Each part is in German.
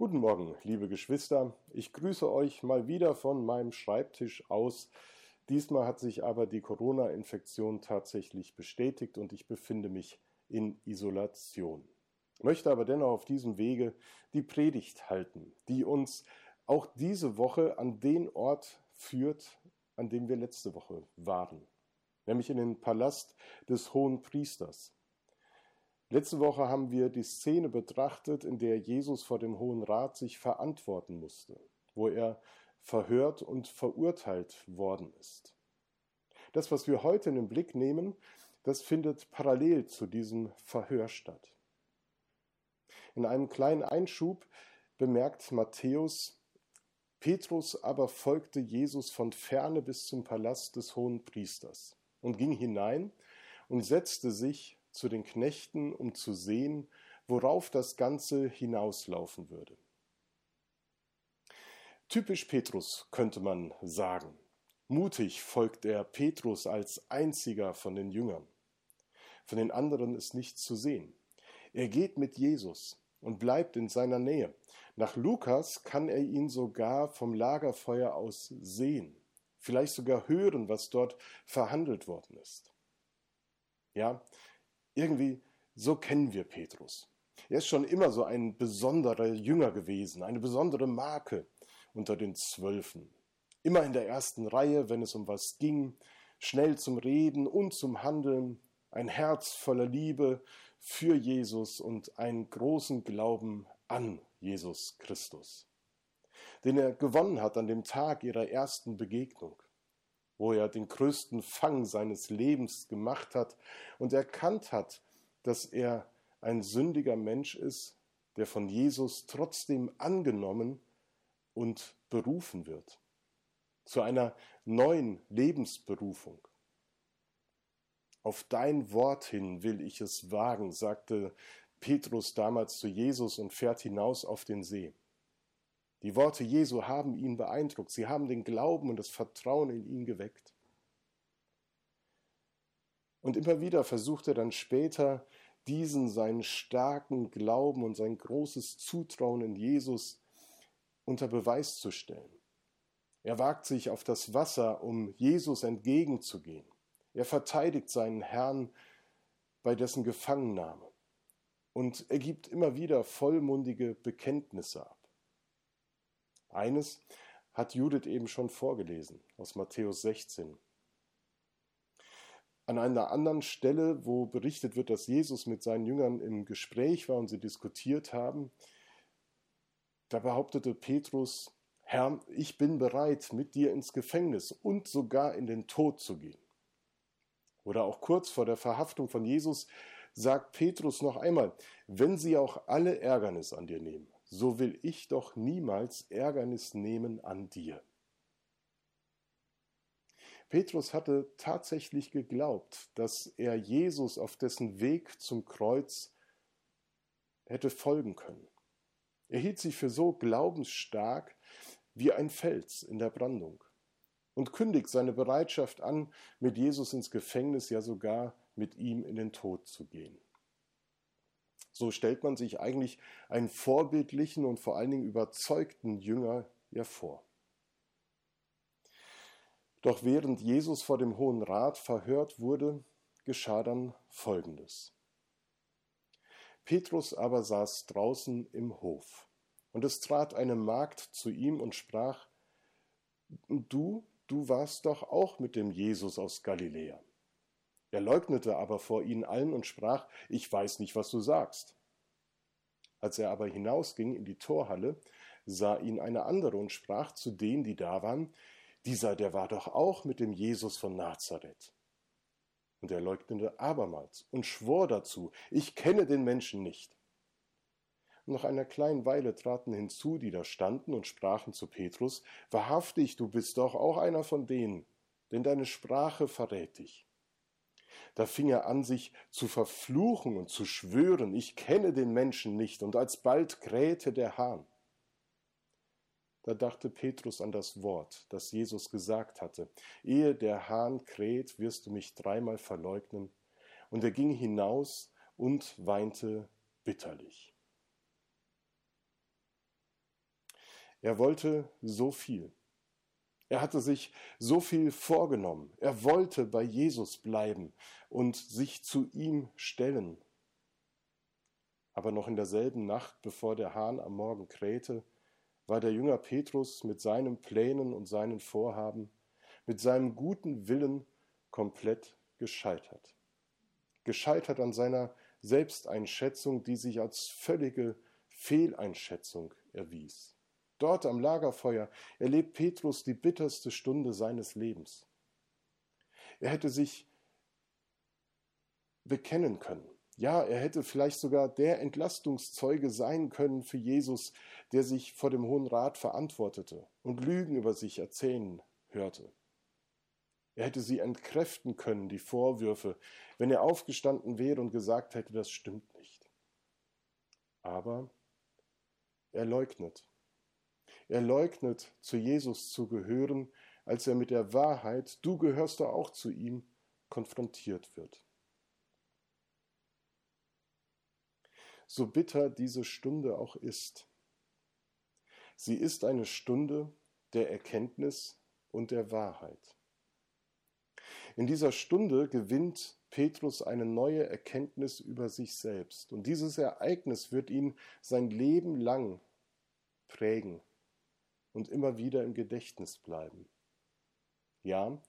Guten Morgen, liebe Geschwister. Ich grüße euch mal wieder von meinem Schreibtisch aus. Diesmal hat sich aber die Corona-Infektion tatsächlich bestätigt und ich befinde mich in Isolation. Möchte aber dennoch auf diesem Wege die Predigt halten, die uns auch diese Woche an den Ort führt, an dem wir letzte Woche waren, nämlich in den Palast des Hohen Priesters. Letzte Woche haben wir die Szene betrachtet, in der Jesus vor dem Hohen Rat sich verantworten musste, wo er verhört und verurteilt worden ist. Das, was wir heute in den Blick nehmen, das findet parallel zu diesem Verhör statt. In einem kleinen Einschub bemerkt Matthäus, Petrus aber folgte Jesus von ferne bis zum Palast des hohen Priesters und ging hinein und setzte sich zu den Knechten, um zu sehen, worauf das Ganze hinauslaufen würde. Typisch Petrus könnte man sagen. Mutig folgt er Petrus als einziger von den Jüngern. Von den anderen ist nichts zu sehen. Er geht mit Jesus und bleibt in seiner Nähe. Nach Lukas kann er ihn sogar vom Lagerfeuer aus sehen, vielleicht sogar hören, was dort verhandelt worden ist. Ja, irgendwie so kennen wir Petrus. Er ist schon immer so ein besonderer Jünger gewesen, eine besondere Marke unter den Zwölfen. Immer in der ersten Reihe, wenn es um was ging, schnell zum Reden und zum Handeln, ein Herz voller Liebe für Jesus und einen großen Glauben an Jesus Christus, den er gewonnen hat an dem Tag ihrer ersten Begegnung, wo er den größten Fang seines Lebens gemacht hat und erkannt hat, dass er ein sündiger Mensch ist, der von Jesus trotzdem angenommen und berufen wird zu einer neuen Lebensberufung. Auf dein Wort hin will ich es wagen, sagte Petrus damals zu Jesus und fährt hinaus auf den See. Die Worte Jesu haben ihn beeindruckt, sie haben den Glauben und das Vertrauen in ihn geweckt. Und immer wieder versucht er dann später, diesen seinen starken Glauben und sein großes Zutrauen in Jesus unter Beweis zu stellen. Er wagt sich auf das Wasser, um Jesus entgegenzugehen. Er verteidigt seinen Herrn bei dessen Gefangennahme und er gibt immer wieder vollmundige Bekenntnisse ab. Eines hat Judith eben schon vorgelesen aus Matthäus 16. An einer anderen Stelle, wo berichtet wird, dass Jesus mit seinen Jüngern im Gespräch war und sie diskutiert haben, da behauptete Petrus, Herr, ich bin bereit, mit dir ins Gefängnis und sogar in den Tod zu gehen. Oder auch kurz vor der Verhaftung von Jesus sagt Petrus noch einmal, wenn sie auch alle Ärgernis an dir nehmen, so will ich doch niemals Ärgernis nehmen an dir. Petrus hatte tatsächlich geglaubt, dass er Jesus auf dessen Weg zum Kreuz hätte folgen können. Er hielt sich für so glaubensstark wie ein Fels in der Brandung und kündigt seine Bereitschaft an, mit Jesus ins Gefängnis, ja sogar mit ihm in den Tod zu gehen. So stellt man sich eigentlich einen vorbildlichen und vor allen Dingen überzeugten Jünger ja vor. Doch während Jesus vor dem Hohen Rat verhört wurde, geschah dann Folgendes. Petrus aber saß draußen im Hof, und es trat eine Magd zu ihm und sprach, Du du warst doch auch mit dem Jesus aus Galiläa. Er leugnete aber vor ihnen allen und sprach, ich weiß nicht, was du sagst. Als er aber hinausging in die Torhalle, sah ihn eine andere und sprach zu denen, die da waren, dieser, der war doch auch mit dem Jesus von Nazareth. Und er leugnete abermals und schwor dazu, ich kenne den Menschen nicht. Nach einer kleinen Weile traten hinzu, die da standen und sprachen zu Petrus, Wahrhaftig, du bist doch auch einer von denen, denn deine Sprache verrät dich. Da fing er an, sich zu verfluchen und zu schwören, ich kenne den Menschen nicht, und alsbald krähte der Hahn. Da dachte Petrus an das Wort, das Jesus gesagt hatte, ehe der Hahn kräht, wirst du mich dreimal verleugnen, und er ging hinaus und weinte bitterlich. Er wollte so viel. Er hatte sich so viel vorgenommen. Er wollte bei Jesus bleiben und sich zu ihm stellen. Aber noch in derselben Nacht, bevor der Hahn am Morgen krähte, war der Jünger Petrus mit seinen Plänen und seinen Vorhaben, mit seinem guten Willen komplett gescheitert. Gescheitert an seiner Selbsteinschätzung, die sich als völlige Fehleinschätzung erwies. Dort am Lagerfeuer erlebt Petrus die bitterste Stunde seines Lebens. Er hätte sich bekennen können. Ja, er hätte vielleicht sogar der Entlastungszeuge sein können für Jesus, der sich vor dem Hohen Rat verantwortete und Lügen über sich erzählen hörte. Er hätte sie entkräften können, die Vorwürfe, wenn er aufgestanden wäre und gesagt hätte, das stimmt nicht. Aber er leugnet. Er leugnet, zu Jesus zu gehören, als er mit der Wahrheit, du gehörst doch auch zu ihm, konfrontiert wird. So bitter diese Stunde auch ist, sie ist eine Stunde der Erkenntnis und der Wahrheit. In dieser Stunde gewinnt Petrus eine neue Erkenntnis über sich selbst. Und dieses Ereignis wird ihn sein Leben lang prägen und immer wieder im Gedächtnis bleiben. Ja,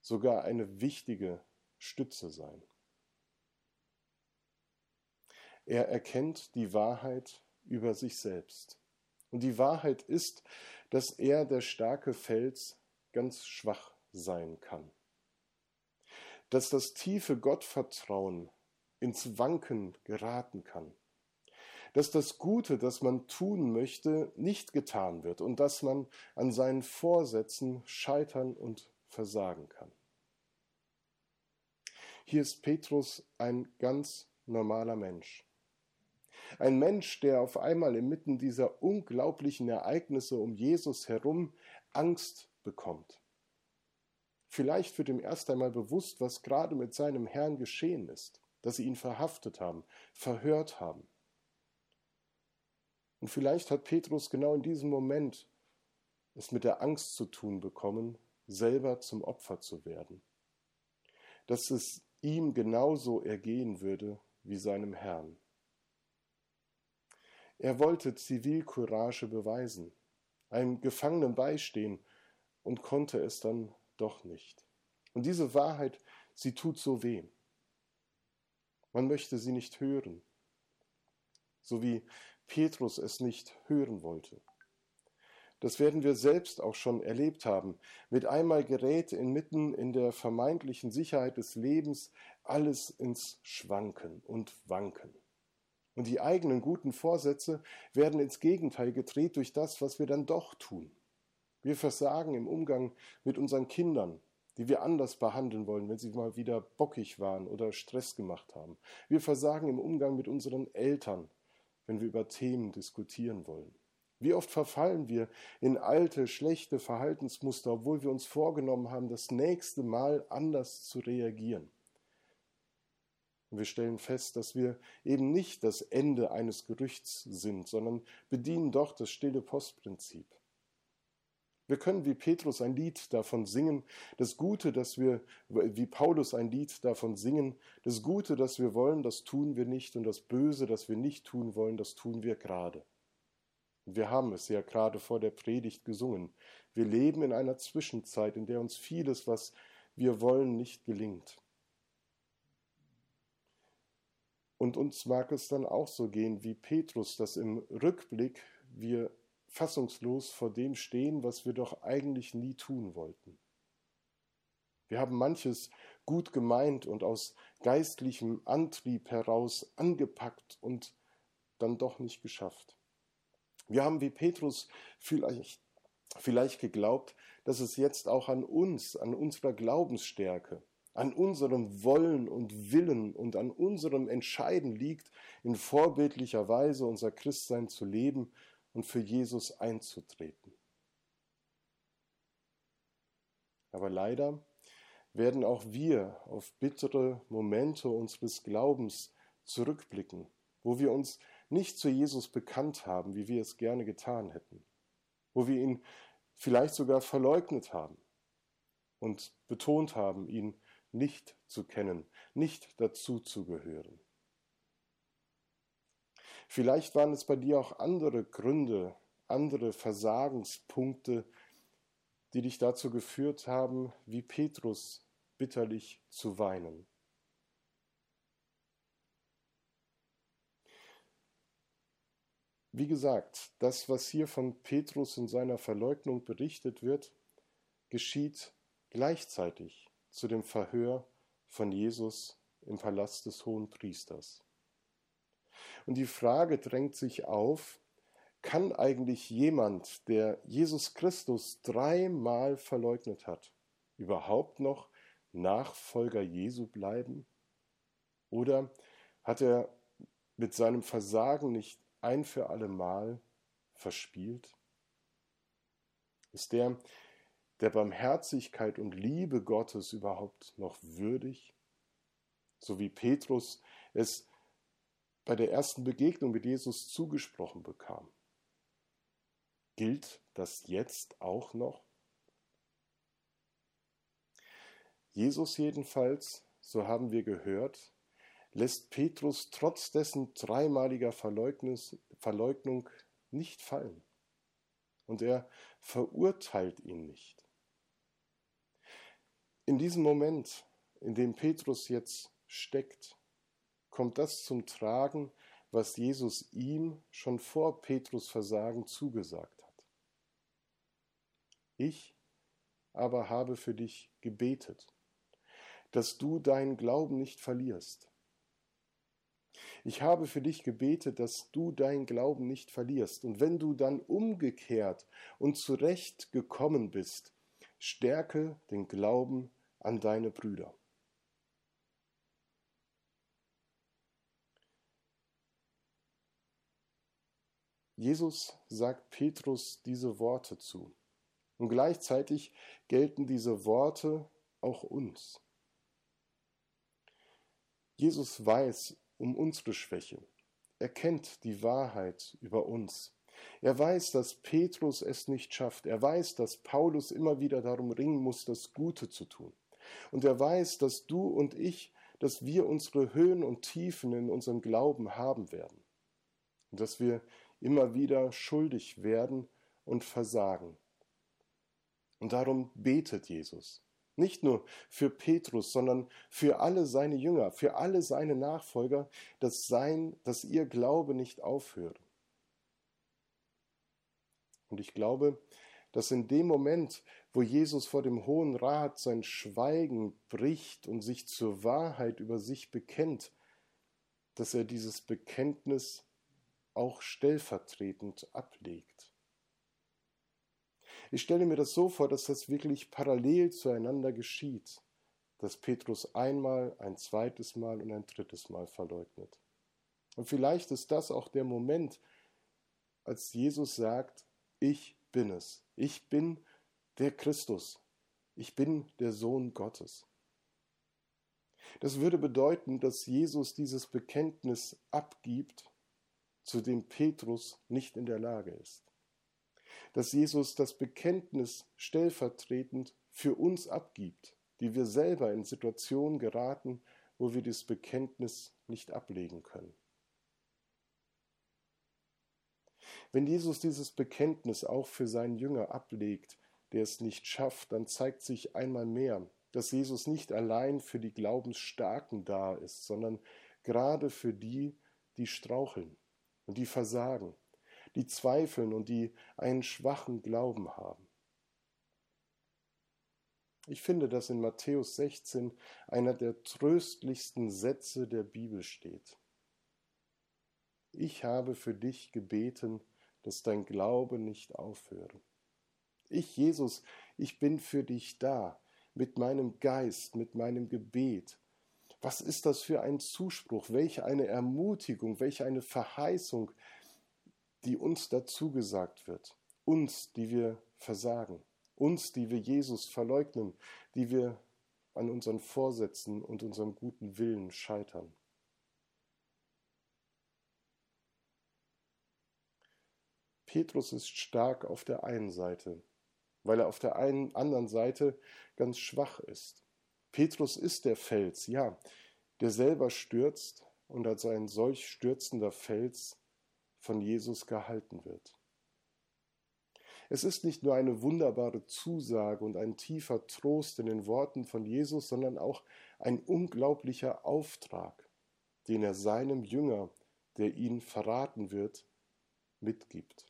sogar eine wichtige Stütze sein. Er erkennt die Wahrheit über sich selbst. Und die Wahrheit ist, dass er, der starke Fels, ganz schwach sein kann dass das tiefe Gottvertrauen ins Wanken geraten kann, dass das Gute, das man tun möchte, nicht getan wird und dass man an seinen Vorsätzen scheitern und versagen kann. Hier ist Petrus ein ganz normaler Mensch. Ein Mensch, der auf einmal inmitten dieser unglaublichen Ereignisse um Jesus herum Angst bekommt. Vielleicht wird ihm erst einmal bewusst, was gerade mit seinem Herrn geschehen ist, dass sie ihn verhaftet haben, verhört haben. Und vielleicht hat Petrus genau in diesem Moment es mit der Angst zu tun bekommen, selber zum Opfer zu werden. Dass es ihm genauso ergehen würde wie seinem Herrn. Er wollte Zivilcourage beweisen, einem Gefangenen beistehen und konnte es dann doch nicht. Und diese Wahrheit, sie tut so weh. Man möchte sie nicht hören, so wie Petrus es nicht hören wollte. Das werden wir selbst auch schon erlebt haben. Mit einmal gerät inmitten in der vermeintlichen Sicherheit des Lebens alles ins Schwanken und Wanken. Und die eigenen guten Vorsätze werden ins Gegenteil gedreht durch das, was wir dann doch tun. Wir versagen im Umgang mit unseren Kindern, die wir anders behandeln wollen, wenn sie mal wieder bockig waren oder Stress gemacht haben. Wir versagen im Umgang mit unseren Eltern, wenn wir über Themen diskutieren wollen. Wie oft verfallen wir in alte, schlechte Verhaltensmuster, obwohl wir uns vorgenommen haben, das nächste Mal anders zu reagieren. Und wir stellen fest, dass wir eben nicht das Ende eines Gerüchts sind, sondern bedienen doch das stille Postprinzip. Wir können wie Petrus ein Lied davon singen, das Gute, das wir, wie Paulus ein Lied davon singen, das Gute, das wir wollen, das tun wir nicht und das Böse, das wir nicht tun wollen, das tun wir gerade. Wir haben es ja gerade vor der Predigt gesungen. Wir leben in einer Zwischenzeit, in der uns vieles, was wir wollen, nicht gelingt. Und uns mag es dann auch so gehen wie Petrus, dass im Rückblick wir fassungslos vor dem stehen, was wir doch eigentlich nie tun wollten. Wir haben manches gut gemeint und aus geistlichem Antrieb heraus angepackt und dann doch nicht geschafft. Wir haben wie Petrus vielleicht, vielleicht geglaubt, dass es jetzt auch an uns, an unserer Glaubensstärke, an unserem Wollen und Willen und an unserem Entscheiden liegt, in vorbildlicher Weise unser Christsein zu leben und für Jesus einzutreten. Aber leider werden auch wir auf bittere Momente unseres Glaubens zurückblicken, wo wir uns nicht zu Jesus bekannt haben, wie wir es gerne getan hätten. wo wir ihn vielleicht sogar verleugnet haben und betont haben, ihn nicht zu kennen, nicht dazu zu gehören. Vielleicht waren es bei dir auch andere Gründe, andere Versagenspunkte, die dich dazu geführt haben, wie Petrus bitterlich zu weinen. Wie gesagt, das, was hier von Petrus in seiner Verleugnung berichtet wird, geschieht gleichzeitig zu dem Verhör von Jesus im Palast des Hohen Priesters. Und die Frage drängt sich auf, kann eigentlich jemand, der Jesus Christus dreimal verleugnet hat, überhaupt noch Nachfolger Jesu bleiben? Oder hat er mit seinem Versagen nicht ein für alle Mal verspielt? Ist der der Barmherzigkeit und Liebe Gottes überhaupt noch würdig? So wie Petrus es bei der ersten Begegnung mit Jesus zugesprochen bekam. Gilt das jetzt auch noch? Jesus jedenfalls, so haben wir gehört, lässt Petrus trotz dessen dreimaliger Verleugnung nicht fallen. Und er verurteilt ihn nicht. In diesem Moment, in dem Petrus jetzt steckt, kommt das zum Tragen, was Jesus ihm schon vor Petrus Versagen zugesagt hat. Ich aber habe für dich gebetet, dass du deinen Glauben nicht verlierst. Ich habe für dich gebetet, dass du deinen Glauben nicht verlierst. Und wenn du dann umgekehrt und zurecht gekommen bist, stärke den Glauben an deine Brüder. Jesus sagt Petrus diese Worte zu. Und gleichzeitig gelten diese Worte auch uns. Jesus weiß um unsere Schwäche. Er kennt die Wahrheit über uns. Er weiß, dass Petrus es nicht schafft. Er weiß, dass Paulus immer wieder darum ringen muss, das Gute zu tun. Und er weiß, dass du und ich, dass wir unsere Höhen und Tiefen in unserem Glauben haben werden. Und dass wir immer wieder schuldig werden und versagen. Und darum betet Jesus. Nicht nur für Petrus, sondern für alle seine Jünger, für alle seine Nachfolger, dass, sein, dass ihr Glaube nicht aufhört. Und ich glaube, dass in dem Moment, wo Jesus vor dem Hohen Rat sein Schweigen bricht und sich zur Wahrheit über sich bekennt, dass er dieses Bekenntnis auch stellvertretend ablegt. Ich stelle mir das so vor, dass das wirklich parallel zueinander geschieht, dass Petrus einmal, ein zweites Mal und ein drittes Mal verleugnet. Und vielleicht ist das auch der Moment, als Jesus sagt, ich bin es, ich bin der Christus, ich bin der Sohn Gottes. Das würde bedeuten, dass Jesus dieses Bekenntnis abgibt, zu dem Petrus nicht in der Lage ist dass Jesus das Bekenntnis stellvertretend für uns abgibt, die wir selber in Situationen geraten, wo wir das Bekenntnis nicht ablegen können. Wenn Jesus dieses Bekenntnis auch für seinen Jünger ablegt, der es nicht schafft, dann zeigt sich einmal mehr, dass Jesus nicht allein für die Glaubensstarken da ist, sondern gerade für die, die straucheln und die versagen die zweifeln und die einen schwachen Glauben haben. Ich finde, dass in Matthäus 16 einer der tröstlichsten Sätze der Bibel steht. Ich habe für dich gebeten, dass dein Glaube nicht aufhöre. Ich, Jesus, ich bin für dich da, mit meinem Geist, mit meinem Gebet. Was ist das für ein Zuspruch, welch eine Ermutigung, welch eine Verheißung, die uns dazu gesagt wird, uns, die wir versagen, uns, die wir Jesus verleugnen, die wir an unseren Vorsätzen und unserem guten Willen scheitern. Petrus ist stark auf der einen Seite, weil er auf der einen anderen Seite ganz schwach ist. Petrus ist der Fels, ja, der selber stürzt und als ein solch stürzender Fels von Jesus gehalten wird. Es ist nicht nur eine wunderbare Zusage und ein tiefer Trost in den Worten von Jesus, sondern auch ein unglaublicher Auftrag, den er seinem Jünger, der ihn verraten wird, mitgibt.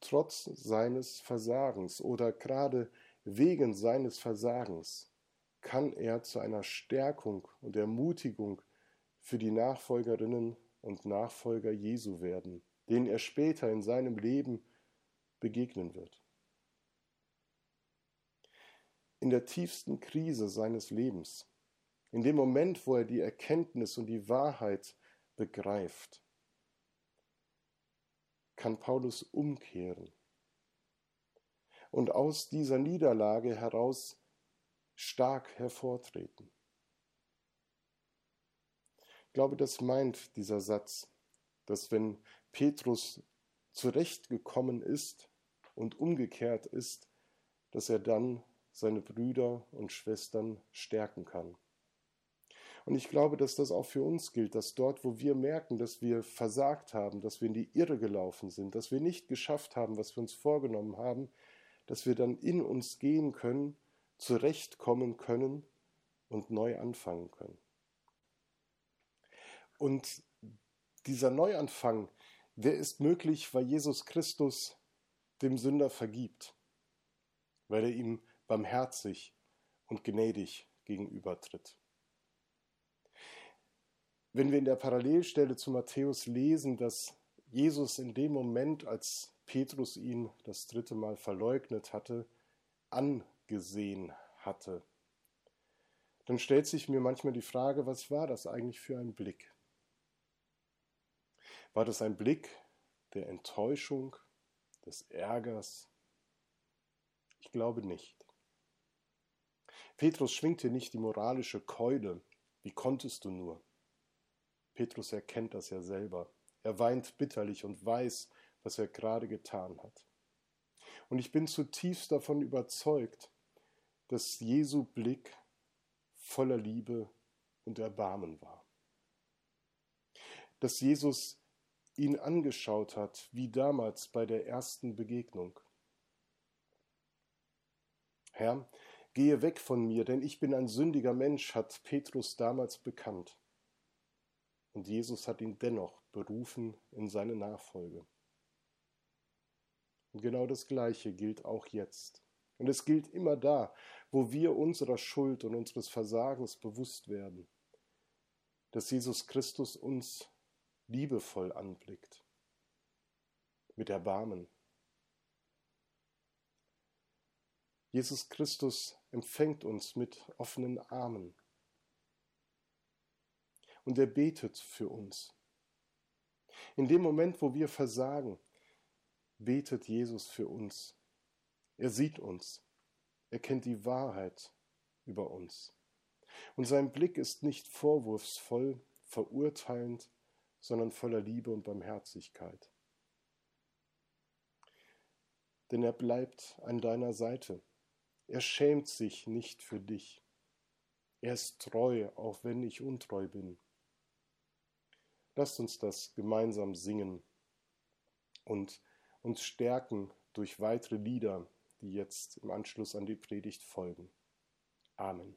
Trotz seines Versagens oder gerade wegen seines Versagens kann er zu einer Stärkung und Ermutigung für die Nachfolgerinnen und Nachfolger Jesu werden, denen er später in seinem Leben begegnen wird. In der tiefsten Krise seines Lebens, in dem Moment, wo er die Erkenntnis und die Wahrheit begreift, kann Paulus umkehren und aus dieser Niederlage heraus stark hervortreten. Ich glaube, das meint dieser Satz, dass wenn Petrus zurechtgekommen ist und umgekehrt ist, dass er dann seine Brüder und Schwestern stärken kann. Und ich glaube, dass das auch für uns gilt, dass dort, wo wir merken, dass wir versagt haben, dass wir in die Irre gelaufen sind, dass wir nicht geschafft haben, was wir uns vorgenommen haben, dass wir dann in uns gehen können, zurechtkommen können und neu anfangen können. Und dieser Neuanfang, der ist möglich, weil Jesus Christus dem Sünder vergibt, weil er ihm barmherzig und gnädig gegenübertritt. Wenn wir in der Parallelstelle zu Matthäus lesen, dass Jesus in dem Moment, als Petrus ihn das dritte Mal verleugnet hatte, angesehen hatte, dann stellt sich mir manchmal die Frage, was war das eigentlich für ein Blick? War das ein Blick der Enttäuschung, des Ärgers? Ich glaube nicht. Petrus schwingte nicht die moralische Keule. Wie konntest du nur? Petrus erkennt das ja selber. Er weint bitterlich und weiß, was er gerade getan hat. Und ich bin zutiefst davon überzeugt, dass Jesu Blick voller Liebe und Erbarmen war. Dass Jesus ihn angeschaut hat, wie damals bei der ersten Begegnung. Herr, gehe weg von mir, denn ich bin ein sündiger Mensch, hat Petrus damals bekannt. Und Jesus hat ihn dennoch berufen in seine Nachfolge. Und genau das Gleiche gilt auch jetzt. Und es gilt immer da, wo wir unserer Schuld und unseres Versagens bewusst werden, dass Jesus Christus uns liebevoll anblickt, mit Erbarmen. Jesus Christus empfängt uns mit offenen Armen und er betet für uns. In dem Moment, wo wir versagen, betet Jesus für uns. Er sieht uns. Er kennt die Wahrheit über uns. Und sein Blick ist nicht vorwurfsvoll, verurteilend, sondern voller Liebe und Barmherzigkeit. Denn er bleibt an deiner Seite. Er schämt sich nicht für dich. Er ist treu, auch wenn ich untreu bin. Lasst uns das gemeinsam singen und uns stärken durch weitere Lieder, die jetzt im Anschluss an die Predigt folgen. Amen.